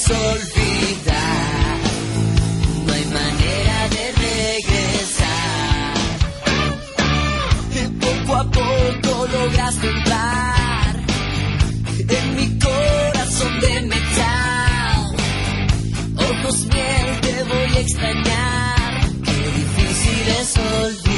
podrás olvidar. No hay manera de regresar. De poco a poco logras entrar en mi corazón de metal. Ojos miel te voy a extrañar. Qué difícil es olvidar.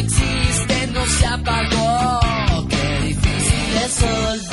existe, no se apagó. Qué difícil es olvidar.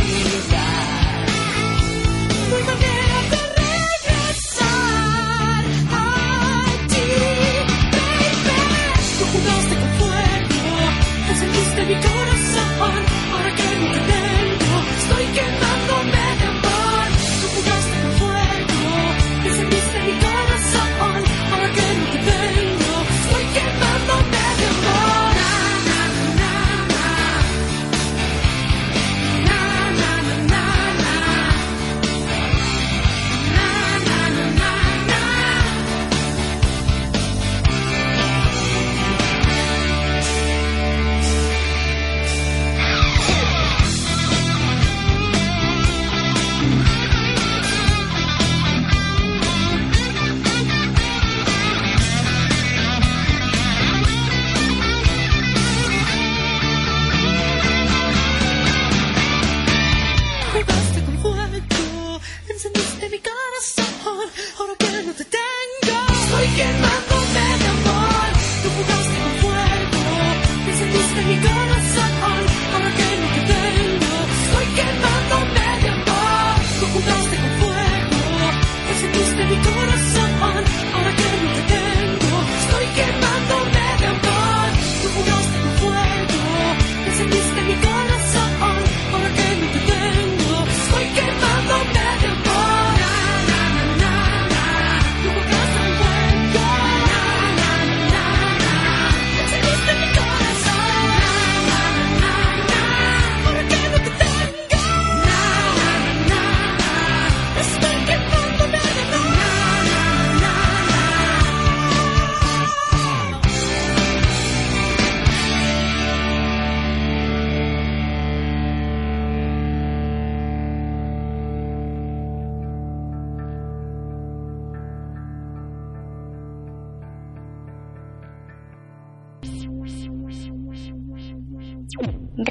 he goes.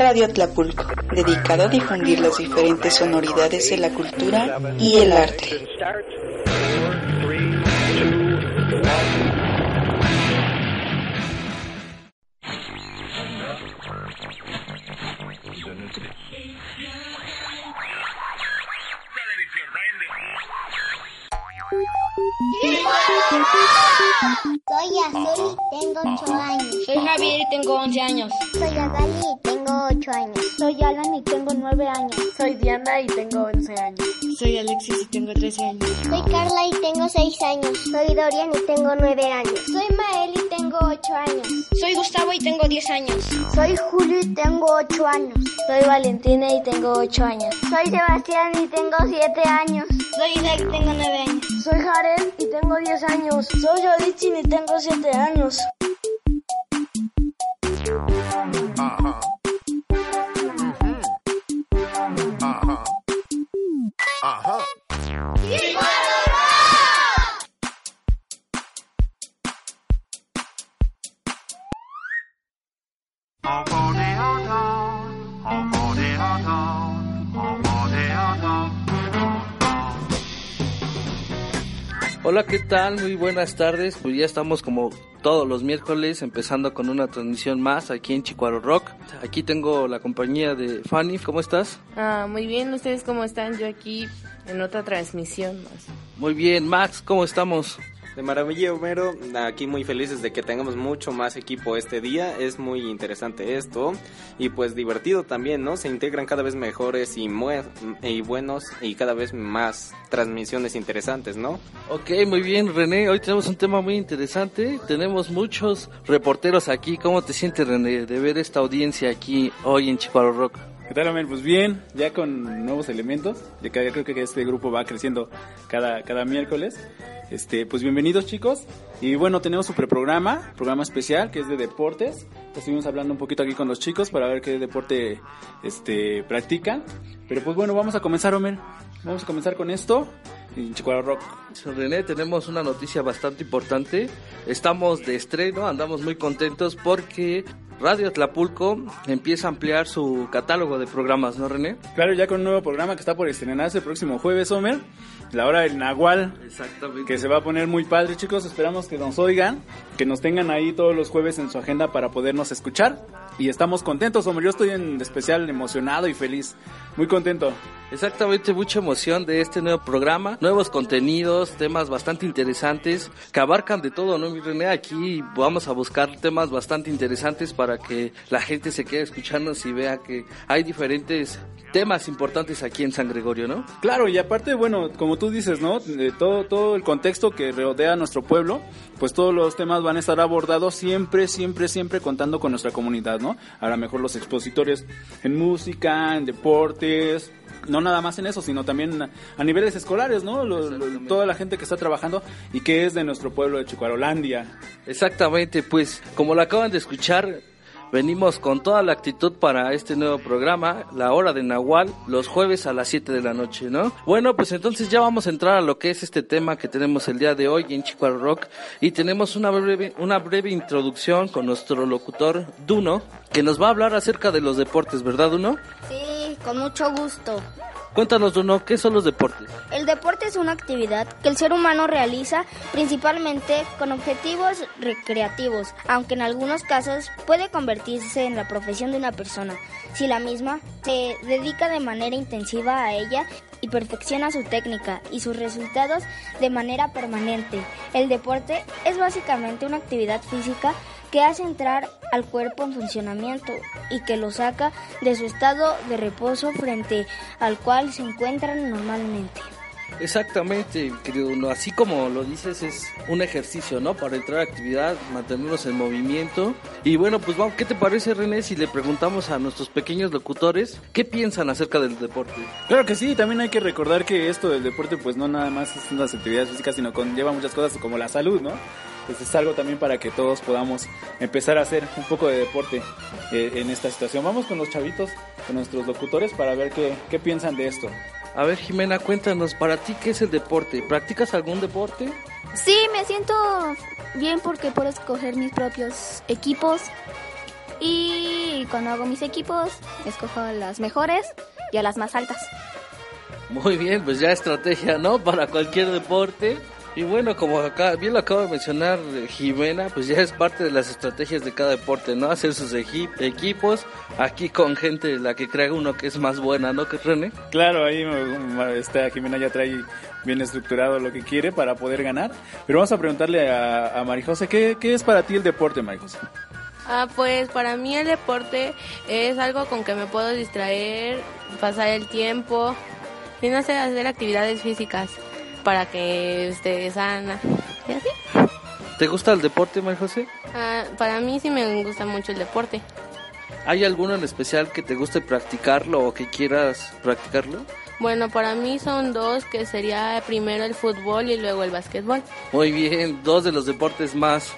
Radio Tlapulco, dedicado a difundir las diferentes sonoridades de la cultura y el arte. Soy Dorian y tengo 9 años. Soy Mael y tengo 8 años. Soy Gustavo y tengo 10 años. Soy Julio y tengo 8 años. Soy Valentina y tengo 8 años. Soy Sebastián y tengo 7 años. Soy Isaac y tengo 9 años. Soy Jared y tengo 10 años. Soy Yolitzin y tengo 7 años. Hola, ¿qué tal? Muy buenas tardes. Pues ya estamos como todos los miércoles empezando con una transmisión más aquí en Chicuaro Rock. Aquí tengo la compañía de Fanny. ¿Cómo estás? Ah, muy bien. ¿Ustedes cómo están? Yo aquí en otra transmisión más. Muy bien. Max, ¿cómo estamos? De maravilla, Homero. Aquí muy felices de que tengamos mucho más equipo este día. Es muy interesante esto. Y pues divertido también, ¿no? Se integran cada vez mejores y, y buenos y cada vez más transmisiones interesantes, ¿no? Ok, muy bien, René. Hoy tenemos un tema muy interesante. Tenemos muchos reporteros aquí. ¿Cómo te sientes, René, de ver esta audiencia aquí hoy en Chicuaro Rock? ¿Qué tal, Amel? Pues bien, ya con nuevos elementos. Ya creo que este grupo va creciendo cada, cada miércoles. Este, pues bienvenidos chicos. Y bueno, tenemos un preprograma, programa especial que es de deportes. Estuvimos hablando un poquito aquí con los chicos para ver qué deporte este, practican. Pero pues bueno, vamos a comenzar, Homer. Vamos a comenzar con esto en Chicuaro Rock. René, tenemos una noticia bastante importante. Estamos de estreno, andamos muy contentos porque Radio Tlapulco empieza a ampliar su catálogo de programas, ¿no, René? Claro, ya con un nuevo programa que está por estrenarse el próximo jueves, Homer. La hora del Nahual. Exactamente. Que se va a poner muy padre, chicos. Esperamos que nos oigan, que nos tengan ahí todos los jueves en su agenda para podernos escuchar. Y estamos contentos, Homer. Yo estoy en especial emocionado y feliz. Muy contento. Exactamente, mucha emoción de este nuevo programa, nuevos contenidos, temas bastante interesantes que abarcan de todo, ¿no, mi René? Aquí vamos a buscar temas bastante interesantes para que la gente se quede escuchándonos y vea que hay diferentes temas importantes aquí en San Gregorio, ¿no? Claro, y aparte, bueno, como tú dices, ¿no? De todo, todo el contexto que rodea a nuestro pueblo, pues todos los temas van a estar abordados siempre, siempre, siempre contando con nuestra comunidad, ¿no? A lo mejor los expositores en música, en deportes, no nada más en eso, sino también a niveles escolares, ¿no? Lo, lo, toda la gente que está trabajando y que es de nuestro pueblo de Chucarolandia. Exactamente, pues como lo acaban de escuchar, venimos con toda la actitud para este nuevo programa, La Hora de Nahual, los jueves a las 7 de la noche, ¿no? Bueno, pues entonces ya vamos a entrar a lo que es este tema que tenemos el día de hoy en Chicuaro Rock y tenemos una breve, una breve introducción con nuestro locutor Duno, que nos va a hablar acerca de los deportes, ¿verdad, Duno? Sí, con mucho gusto. Cuéntanos, Duno, ¿qué son los deportes? El deporte es una actividad que el ser humano realiza principalmente con objetivos recreativos, aunque en algunos casos puede convertirse en la profesión de una persona, si la misma se dedica de manera intensiva a ella y perfecciona su técnica y sus resultados de manera permanente. El deporte es básicamente una actividad física que hace entrar al cuerpo en funcionamiento y que lo saca de su estado de reposo frente al cual se encuentran normalmente. Exactamente, querido uno. Así como lo dices, es un ejercicio, ¿no? Para entrar a actividad, mantenernos en movimiento. Y bueno, pues vamos, ¿qué te parece, René, si le preguntamos a nuestros pequeños locutores qué piensan acerca del deporte? Claro que sí, también hay que recordar que esto del deporte, pues no nada más es unas actividades físicas, sino conlleva muchas cosas como la salud, ¿no? Pues es algo también para que todos podamos empezar a hacer un poco de deporte eh, en esta situación. Vamos con los chavitos, con nuestros locutores, para ver qué, qué piensan de esto. A ver, Jimena, cuéntanos, para ti, ¿qué es el deporte? ¿Practicas algún deporte? Sí, me siento bien porque puedo escoger mis propios equipos. Y cuando hago mis equipos, escojo a las mejores y a las más altas. Muy bien, pues ya estrategia, ¿no? Para cualquier deporte. Y bueno, como acá bien lo acaba de mencionar eh, Jimena, pues ya es parte de las estrategias de cada deporte, ¿no? Hacer sus equipos, aquí con gente la que crea uno que es más buena, ¿no? Que René. Claro, ahí está Jimena ya trae bien estructurado lo que quiere para poder ganar. Pero vamos a preguntarle a, a Marijose, ¿qué, ¿qué es para ti el deporte, Marijose? Ah, pues para mí el deporte es algo con que me puedo distraer, pasar el tiempo y no sé, hacer actividades físicas para que esté sana. ¿Y así? ¿Te gusta el deporte, María José? Ah, para mí sí me gusta mucho el deporte. ¿Hay alguno en especial que te guste practicarlo o que quieras practicarlo? Bueno, para mí son dos, que sería primero el fútbol y luego el básquetbol. Muy bien, dos de los deportes más,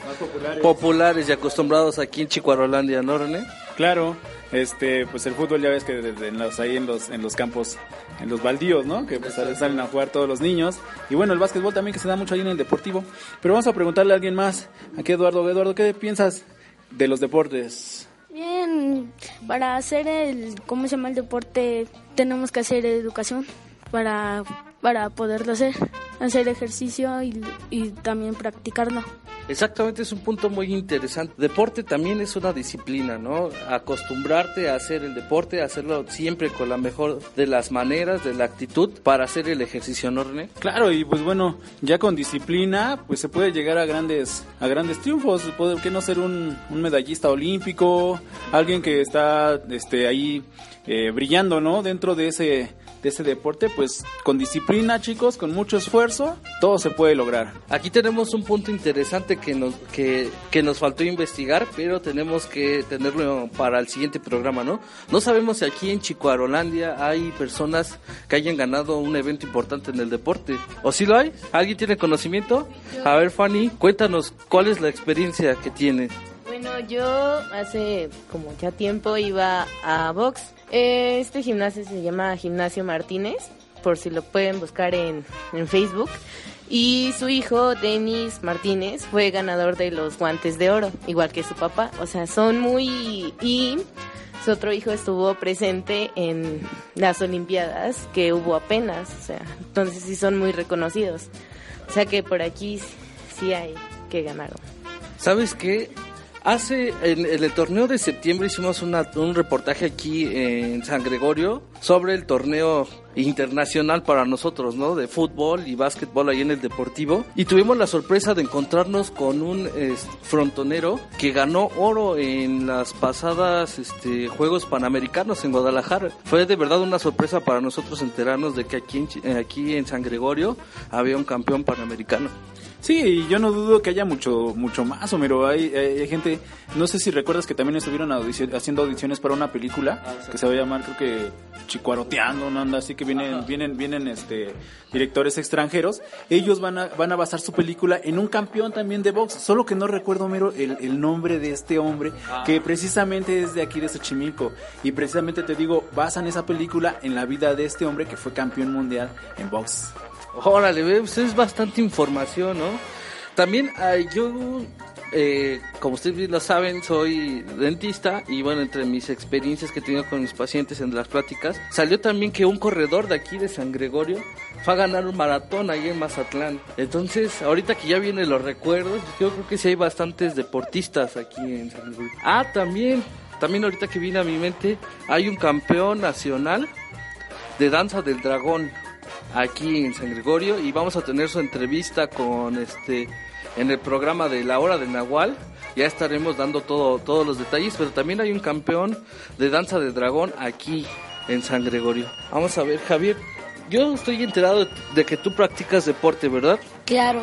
populares. y acostumbrados aquí en Chicuarolandia, ¿no, René? Claro, este, pues el fútbol ya ves que en los, ahí en los, en los campos en los baldíos, ¿no? Que pues salen a jugar todos los niños. Y bueno, el básquetbol también que se da mucho ahí en el deportivo. Pero vamos a preguntarle a alguien más. Aquí Eduardo. Eduardo, ¿qué piensas de los deportes? Bien, para hacer el, ¿cómo se llama el deporte? Tenemos que hacer educación para, para poderlo hacer, hacer ejercicio y, y también practicarlo. Exactamente, es un punto muy interesante. Deporte también es una disciplina, ¿no? Acostumbrarte a hacer el deporte, hacerlo siempre con la mejor de las maneras, de la actitud para hacer el ejercicio, ¿no? Claro, y pues bueno, ya con disciplina, pues se puede llegar a grandes, a grandes triunfos. Puede que no ser un, un medallista olímpico, alguien que está este, ahí eh, brillando, ¿no? Dentro de ese de ese deporte, pues con disciplina, chicos, con mucho esfuerzo, todo se puede lograr. Aquí tenemos un punto interesante que nos, que, que nos faltó investigar, pero tenemos que tenerlo para el siguiente programa, ¿no? No sabemos si aquí en Chicuarolandia hay personas que hayan ganado un evento importante en el deporte. ¿O si lo hay? ¿Alguien tiene conocimiento? A ver, Fanny, cuéntanos cuál es la experiencia que tienes. Bueno, yo hace como ya tiempo iba a box este gimnasio se llama Gimnasio Martínez, por si lo pueden buscar en, en Facebook. Y su hijo, Denis Martínez, fue ganador de los guantes de oro, igual que su papá. O sea, son muy... Y su otro hijo estuvo presente en las Olimpiadas que hubo apenas. O sea, entonces sí son muy reconocidos. O sea que por aquí sí hay que ganaron. ¿Sabes qué? Hace, en, el torneo de septiembre hicimos un reportaje aquí en San Gregorio sobre el torneo internacional para nosotros, ¿no? De fútbol y básquetbol ahí en el Deportivo. Y tuvimos la sorpresa de encontrarnos con un frontonero que ganó oro en las pasadas este, Juegos Panamericanos en Guadalajara. Fue de verdad una sorpresa para nosotros enterarnos de que aquí aquí en San Gregorio había un campeón panamericano. Sí, yo no dudo que haya mucho mucho más, Homero. Hay, hay, gente, no sé si recuerdas que también estuvieron haciendo audiciones para una película ah, que se va a llamar, creo que Chicuaroteando, ¿no? Anda, así que vienen vienen vienen este directores extranjeros. Ellos van a van a basar su película en un campeón también de box, solo que no recuerdo, Homero, el, el nombre de este hombre ah. que precisamente es de aquí de Xochimilco y precisamente te digo, basan esa película en la vida de este hombre que fue campeón mundial en box. Órale, pues es bastante información, ¿no? También yo, eh, como ustedes lo saben, soy dentista y bueno, entre mis experiencias que he tenido con mis pacientes en las pláticas, salió también que un corredor de aquí de San Gregorio fue a ganar un maratón ahí en Mazatlán. Entonces, ahorita que ya vienen los recuerdos, yo creo que sí hay bastantes deportistas aquí en San Gregorio. Ah, también, también ahorita que viene a mi mente, hay un campeón nacional de danza del dragón aquí en San Gregorio y vamos a tener su entrevista con este en el programa de la hora de Nahual. Ya estaremos dando todo, todos los detalles, pero también hay un campeón de danza de dragón aquí en San Gregorio. Vamos a ver, Javier, yo estoy enterado de que tú practicas deporte, ¿verdad? Claro.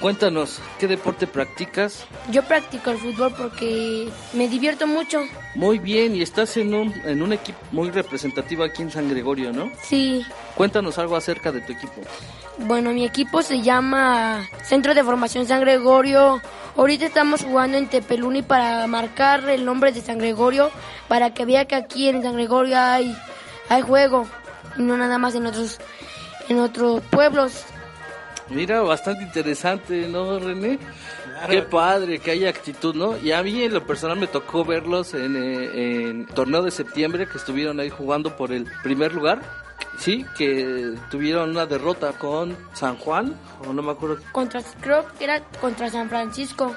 Cuéntanos, ¿qué deporte practicas? Yo practico el fútbol porque me divierto mucho. Muy bien, y estás en un, en un equipo muy representativo aquí en San Gregorio, ¿no? Sí. Cuéntanos algo acerca de tu equipo. Bueno, mi equipo se llama Centro de Formación San Gregorio. Ahorita estamos jugando en Tepeluni para marcar el nombre de San Gregorio, para que vea que aquí en San Gregorio hay, hay juego, y no nada más en otros, en otros pueblos. Mira, bastante interesante, ¿no, René? Qué padre, que haya actitud, ¿no? Y a mí en lo personal me tocó verlos en, eh, en torneo de septiembre que estuvieron ahí jugando por el primer lugar sí, que tuvieron una derrota con San Juan, o no me acuerdo. Contra, creo que era contra San Francisco.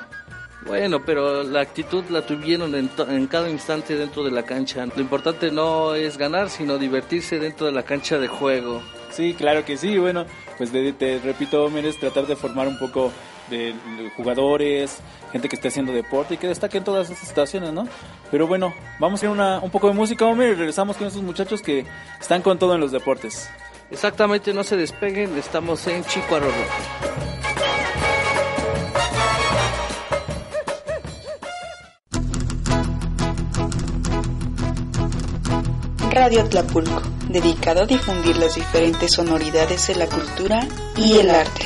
Bueno, pero la actitud la tuvieron en, en, cada instante dentro de la cancha. Lo importante no es ganar, sino divertirse dentro de la cancha de juego. Sí, claro que sí. Bueno, pues te, te repito, Homer, tratar de formar un poco de, de, jugadores, gente que esté haciendo deporte y que destaque en todas esas situaciones, ¿no? Pero bueno, vamos a ir una, un poco de música, Homer, y regresamos con esos muchachos que están con todo en los deportes. Exactamente, no se despeguen, estamos en Chico Arroyo. Radio Tlapulco, dedicado a difundir las diferentes sonoridades de la cultura y el arte.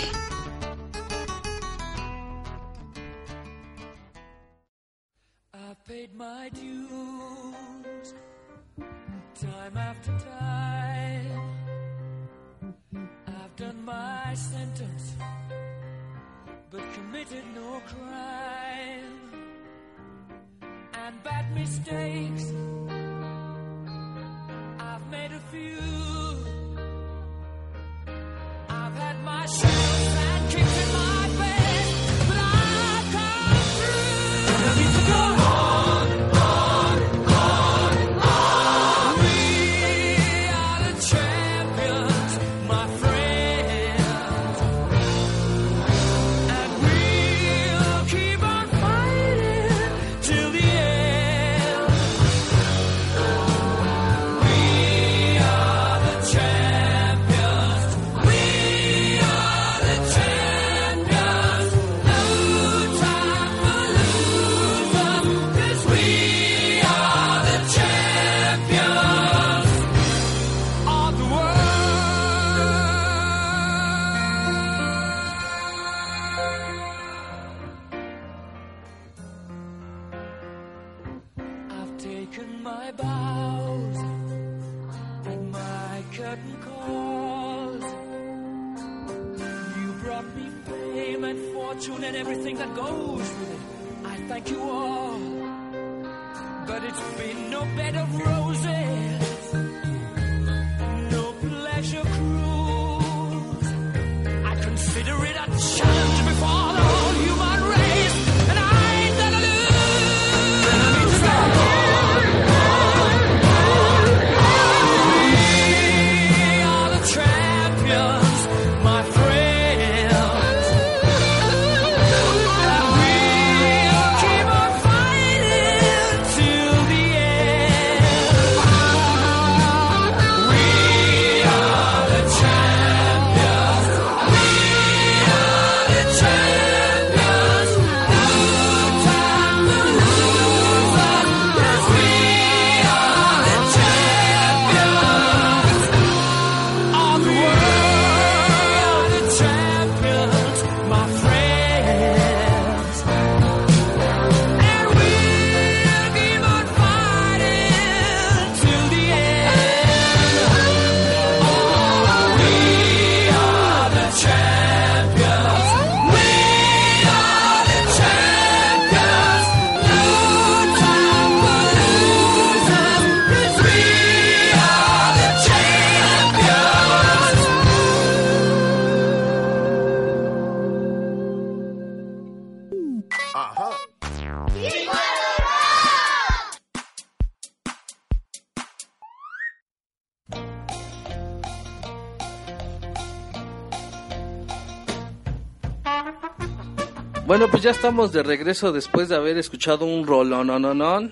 Bueno, pues ya estamos de regreso después de haber escuchado un rolón, no, no, no.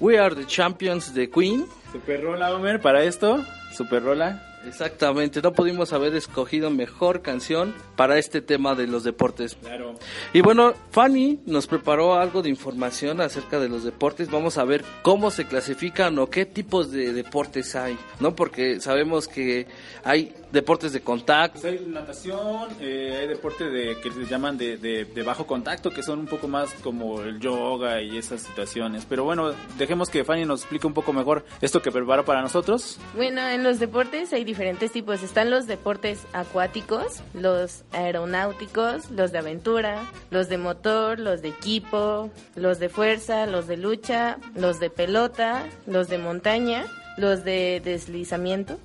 We are the champions de Queen. Super rola, Homer, para esto. Super rola. Exactamente, no pudimos haber escogido mejor canción para este tema de los deportes. Claro. Y bueno, Fanny nos preparó algo de información acerca de los deportes. Vamos a ver cómo se clasifican o qué tipos de deportes hay, ¿no? Porque sabemos que hay deportes de contacto. Pues hay natación, eh, hay deporte de, que se llaman de, de, de bajo contacto, que son un poco más como el yoga y esas situaciones. Pero bueno, dejemos que Fanny nos explique un poco mejor esto que preparó para nosotros. Bueno, en los deportes hay diferentes tipos. Están los deportes acuáticos, los aeronáuticos, los de aventura, los de motor, los de equipo, los de fuerza, los de lucha, los de pelota, los de montaña, los de deslizamiento,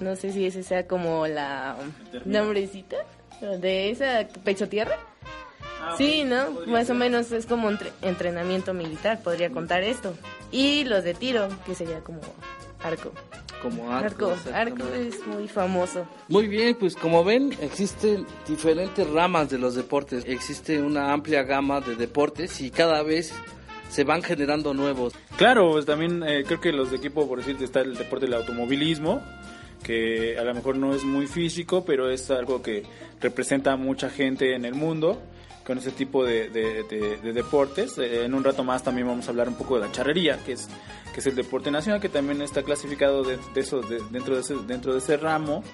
No sé si ese sea como la nombrecita de esa pecho tierra. Ah, sí, ¿no? Más o menos es como un entrenamiento militar, podría contar esto. Y los de tiro, que sería como arco. Como arco. Arco, arco es muy famoso. Muy bien, pues como ven, existen diferentes ramas de los deportes. Existe una amplia gama de deportes y cada vez se van generando nuevos. Claro, pues también eh, creo que los de equipo, por decirte, está el deporte del automovilismo, que a lo mejor no es muy físico, pero es algo que representa a mucha gente en el mundo con ese tipo de, deportes. Eh, en un rato más también vamos a hablar un poco de la charrería, que es, que es el deporte nacional, que también está clasificado de, eso, dentro, de ese, dentro de ese ramo,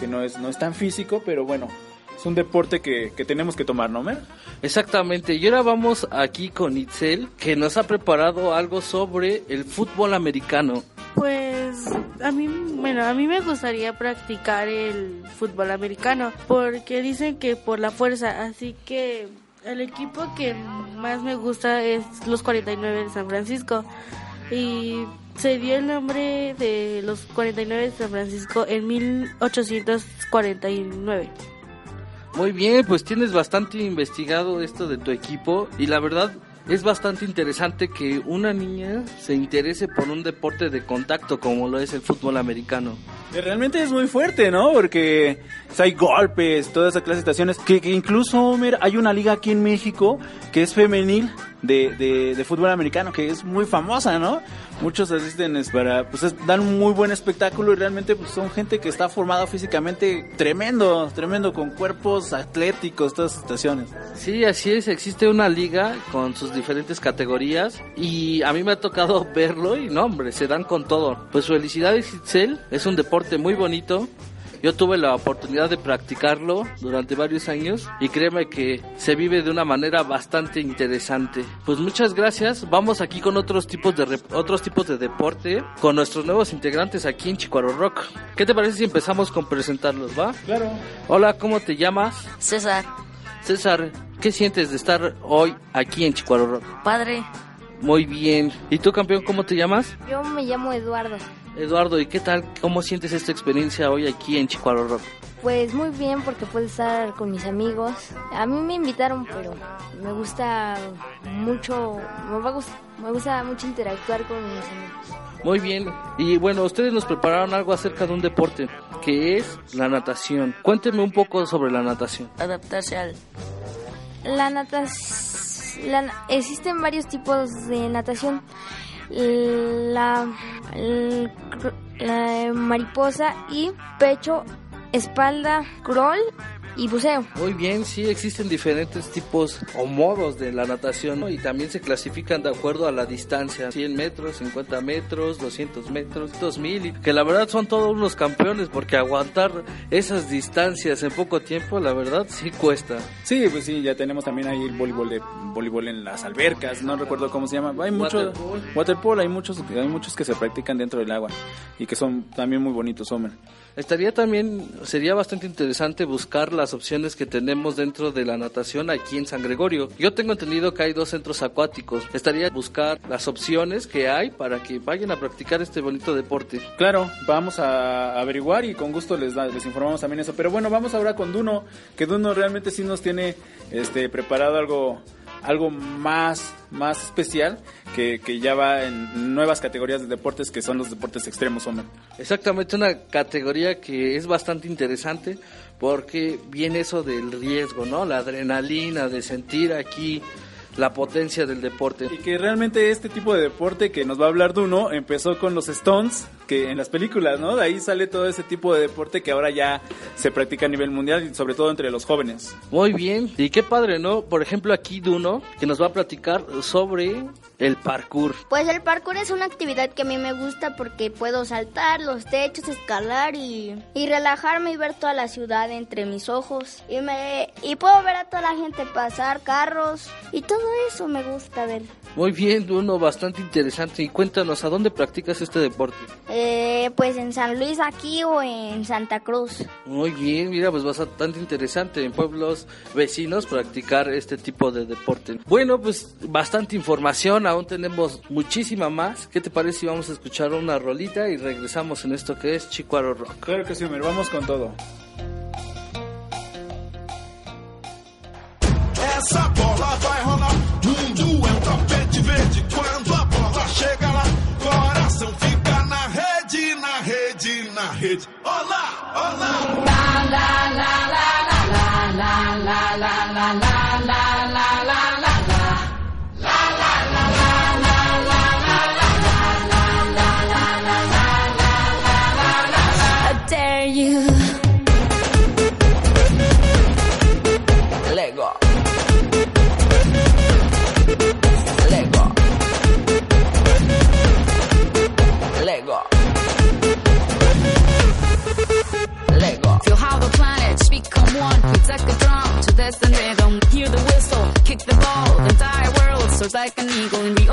que no es, no es tan físico, pero bueno, es un deporte que, que, tenemos que tomar, ¿no, Mer? Exactamente, y ahora vamos aquí con Itzel, que nos ha preparado algo sobre el fútbol americano. Pues a mí, bueno, a mí me gustaría practicar el fútbol americano porque dicen que por la fuerza, así que el equipo que más me gusta es los 49 de San Francisco y se dio el nombre de los 49 de San Francisco en 1849. Muy bien, pues tienes bastante investigado esto de tu equipo y la verdad es bastante interesante que una niña se interese por un deporte de contacto como lo es el fútbol americano. Realmente es muy fuerte, ¿no? Porque hay golpes, todas esas clases de situaciones. Que, incluso, Homer, hay una liga aquí en México que es femenil de, de, fútbol americano, que es muy famosa, ¿no? Muchos asisten para, pues dan un muy buen espectáculo y realmente pues, son gente que está formada físicamente tremendo, tremendo, con cuerpos atléticos, todas esas situaciones. Sí, así es, existe una liga con sus diferentes categorías y a mí me ha tocado verlo y no, hombre, se dan con todo. Pues felicidades, Itzel, es un deporte muy bonito yo tuve la oportunidad de practicarlo durante varios años y créeme que se vive de una manera bastante interesante. Pues muchas gracias. Vamos aquí con otros tipos de otros tipos de deporte con nuestros nuevos integrantes aquí en Chicuaro Rock. ¿Qué te parece si empezamos con presentarlos, va? Claro. Hola, ¿cómo te llamas? César. César, ¿qué sientes de estar hoy aquí en Chicuaro Rock? Padre. Muy bien. ¿Y tú, campeón, cómo te llamas? Yo me llamo Eduardo. Eduardo, ¿y qué tal? ¿Cómo sientes esta experiencia hoy aquí en Chicuaro Rock? Pues muy bien porque puedo estar con mis amigos. A mí me invitaron, pero me gusta mucho, me, gusta mucho interactuar con mis amigos. Muy bien. Y bueno, ustedes nos prepararon algo acerca de un deporte, que es la natación. Cuéntenme un poco sobre la natación. Adaptarse al... La natación... existen varios tipos de natación la, la mariposa y pecho, espalda, crawl y buceo. Muy bien, sí existen diferentes tipos o modos de la natación y también se clasifican de acuerdo a la distancia, 100 metros, 50 metros, 200 metros, 2000, y que la verdad son todos unos campeones porque aguantar esas distancias en poco tiempo, la verdad sí cuesta. Sí, pues sí, ya tenemos también ahí el voleibol de voleibol en las albercas, no recuerdo cómo se llama. Hay muchos waterpolo, hay muchos hay muchos que se practican dentro del agua y que son también muy bonitos, hombre. Estaría también, sería bastante interesante buscar las opciones que tenemos dentro de la natación aquí en San Gregorio. Yo tengo entendido que hay dos centros acuáticos. Estaría buscar las opciones que hay para que vayan a practicar este bonito deporte. Claro, vamos a averiguar y con gusto les, les informamos también eso. Pero bueno, vamos ahora con Duno, que Duno realmente sí nos tiene este, preparado algo algo más, más especial que, que, ya va en nuevas categorías de deportes que son los deportes extremos, hombre. Exactamente, una categoría que es bastante interesante porque viene eso del riesgo, ¿no? La adrenalina de sentir aquí la potencia del deporte. Y que realmente este tipo de deporte que nos va a hablar Duno empezó con los Stones, que en las películas, ¿no? De ahí sale todo ese tipo de deporte que ahora ya se practica a nivel mundial y sobre todo entre los jóvenes. Muy bien, y qué padre, ¿no? Por ejemplo, aquí Duno, que nos va a platicar sobre el parkour. Pues el parkour es una actividad que a mí me gusta porque puedo saltar los techos, escalar y, y relajarme y ver toda la ciudad entre mis ojos. Y, me, y puedo ver a toda la gente pasar, carros y todo eso me gusta ver. Muy bien, Duno, bastante interesante. Y cuéntanos, ¿a dónde practicas este deporte? Eh, pues en San Luis aquí o en Santa Cruz. Muy bien, mira, pues bastante interesante en pueblos vecinos practicar este tipo de deporte. Bueno, pues bastante información, aún tenemos muchísima más. ¿Qué te parece si vamos a escuchar una rolita y regresamos en esto que es Chicuaro Rock? Claro que sí, Homer, vamos con todo. Essa bola vai rolar, mundo é um tapete verde. Allah, Hola, hola. La, la, la. Like an eagle.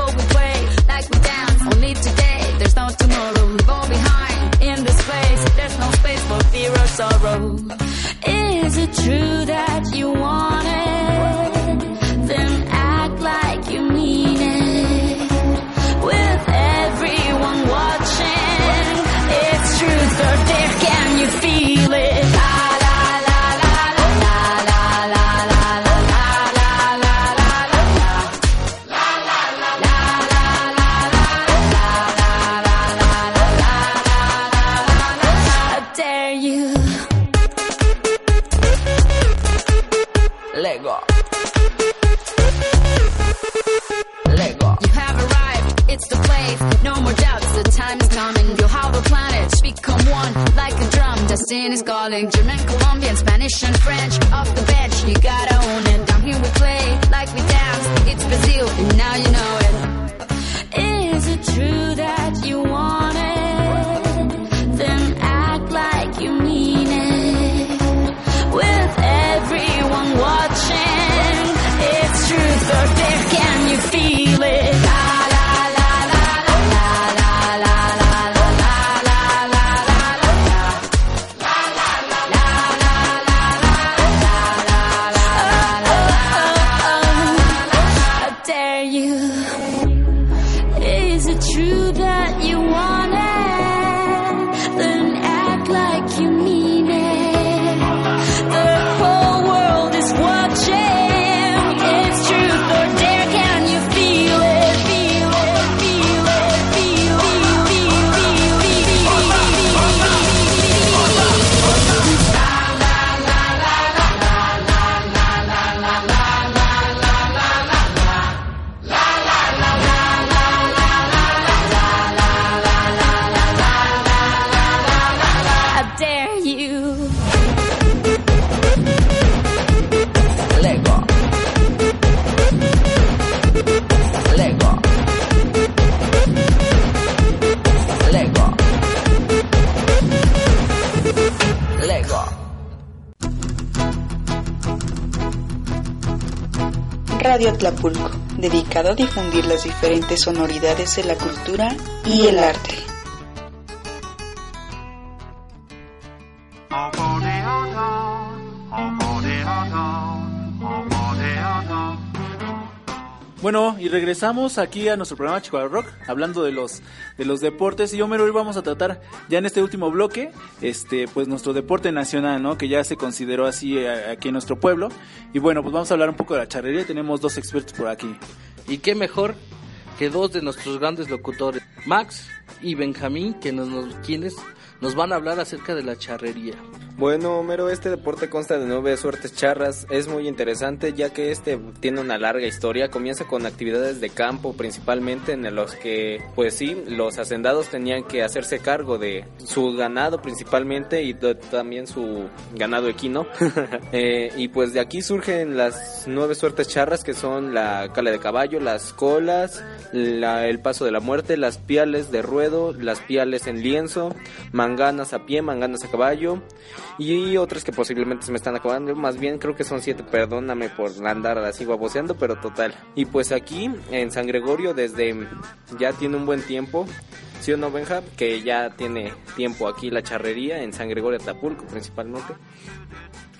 Radio Tlapulco, dedicado a difundir las diferentes sonoridades de la cultura y el arte. Bueno, y regresamos aquí a nuestro programa Chihuahua Rock, hablando de los de los deportes. Y yo, Mero, hoy vamos a tratar ya en este último bloque, este, pues nuestro deporte nacional, ¿no? Que ya se consideró así eh, aquí en nuestro pueblo. Y bueno, pues vamos a hablar un poco de la charrería. Tenemos dos expertos por aquí. Y qué mejor que dos de nuestros grandes locutores, Max y Benjamín, que nos- quienes nos van a hablar acerca de la charrería. Bueno, Homero, este deporte consta de nueve suertes charras. Es muy interesante ya que este tiene una larga historia. Comienza con actividades de campo principalmente en los que, pues sí, los hacendados tenían que hacerse cargo de su ganado principalmente y también su ganado equino. Eh, y pues de aquí surgen las nueve suertes charras que son la cala de caballo, las colas, la- el paso de la muerte, las piales de ruedo, las piales en lienzo, manganas a pie, manganas a caballo y otras que posiblemente se me están acabando. Más bien creo que son siete, perdóname por andar así baboseando, pero total. Y pues aquí en San Gregorio desde ya tiene un buen tiempo ¿Sí o no, Benja? Que ya tiene tiempo aquí la charrería en San Gregorio Tapulco principalmente.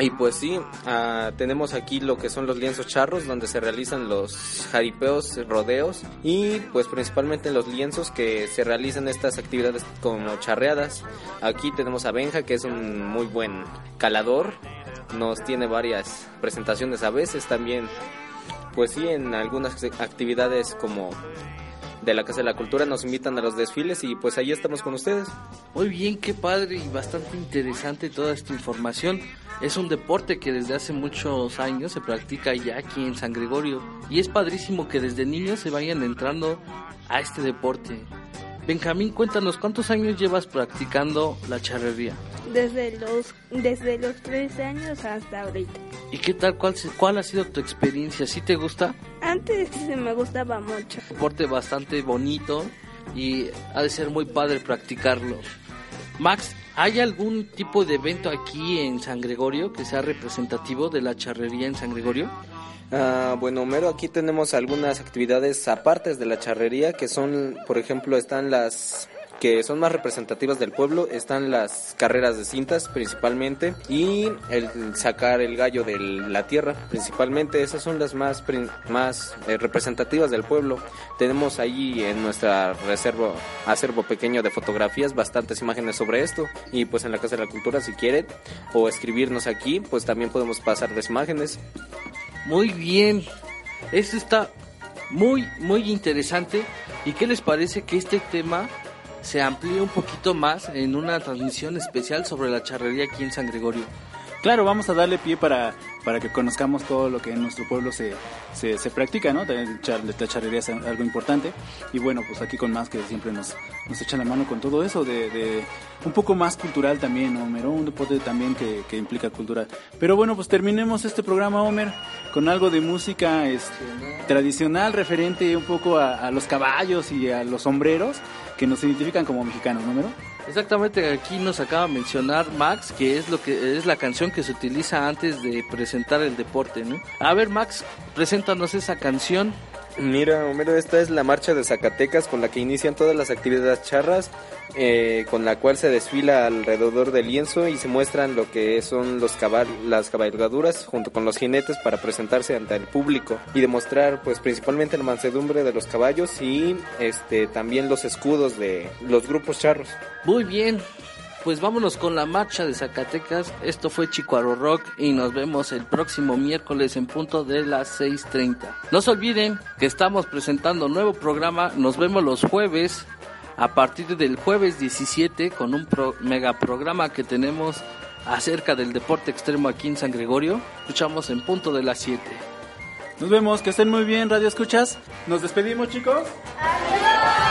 Y pues sí, uh, tenemos aquí lo que son los lienzos charros, donde se realizan los jaripeos, rodeos y pues principalmente los lienzos que se realizan estas actividades como charreadas. Aquí tenemos a Benja, que es un muy buen calador, nos tiene varias presentaciones a veces también, pues sí, en algunas actividades como de la Casa de la Cultura nos invitan a los desfiles y pues ahí estamos con ustedes. Muy bien, qué padre y bastante interesante toda esta información. Es un deporte que desde hace muchos años se practica ya aquí en San Gregorio y es padrísimo que desde niños se vayan entrando a este deporte. Benjamín, cuéntanos, ¿cuántos años llevas practicando la charrería? Desde los, desde los 13 años hasta ahorita. ¿Y qué tal? ¿Cuál, cuál ha sido tu experiencia? ¿Sí te gusta? Antes me gustaba mucho. Deporte bastante bonito y ha de ser muy padre practicarlo. Max, ¿hay algún tipo de evento aquí en San Gregorio que sea representativo de la charrería en San Gregorio? Uh, bueno, Homero, aquí tenemos algunas actividades aparte de la charrería que son, por ejemplo, están las que son más representativas del pueblo están las carreras de cintas principalmente y el sacar el gallo de la tierra principalmente. Esas son las más más eh, representativas del pueblo. Tenemos ahí en nuestra reserva acervo pequeño de fotografías bastantes imágenes sobre esto. Y pues en la casa de la cultura si quieren o escribirnos aquí pues también podemos pasar las imágenes. Muy bien. Esto está muy muy interesante. Y qué les parece que este tema se amplíe un poquito más en una transmisión especial sobre la charrería aquí en San Gregorio. Claro, vamos a darle pie para, para que conozcamos todo lo que en nuestro pueblo se, se, se practica, ¿no? La charrería es algo importante. Y bueno, pues aquí con más que siempre nos, nos echan la mano con todo eso, de, un poco más cultural también, Homer, un deporte también que, que, implica cultura. Pero bueno, pues terminemos este programa, Homer, con algo de música este, tradicional referente un poco a los caballos y a los sombreros que nos identifican como mexicanos, ¿no, Mero? Exactamente, aquí nos acaba de mencionar Max, que es lo que es la canción que se utiliza antes de presentar el deporte, ¿no? A ver, Max, preséntanos esa canción. Mira, Homero, esta es la marcha de Zacatecas con la que inician todas las actividades charras, eh, con la cual se desfila alrededor del lienzo y se muestran lo que son los cabal las cabalgaduras junto con los jinetes para presentarse ante el público y demostrar, pues, principalmente la mansedumbre de los caballos y este también los escudos de los grupos charros. Muy bien, pues vámonos con la marcha de Zacatecas. Esto fue Chicuaro Rock y nos vemos el próximo miércoles en punto de las 6.30. No se olviden que estamos presentando nuevo programa. Nos vemos los jueves a partir del jueves 17 con un mega programa que tenemos acerca del deporte extremo aquí en San Gregorio. Escuchamos en punto de las 7. Nos vemos, que estén muy bien, Radio Escuchas. Nos despedimos, chicos. Adiós.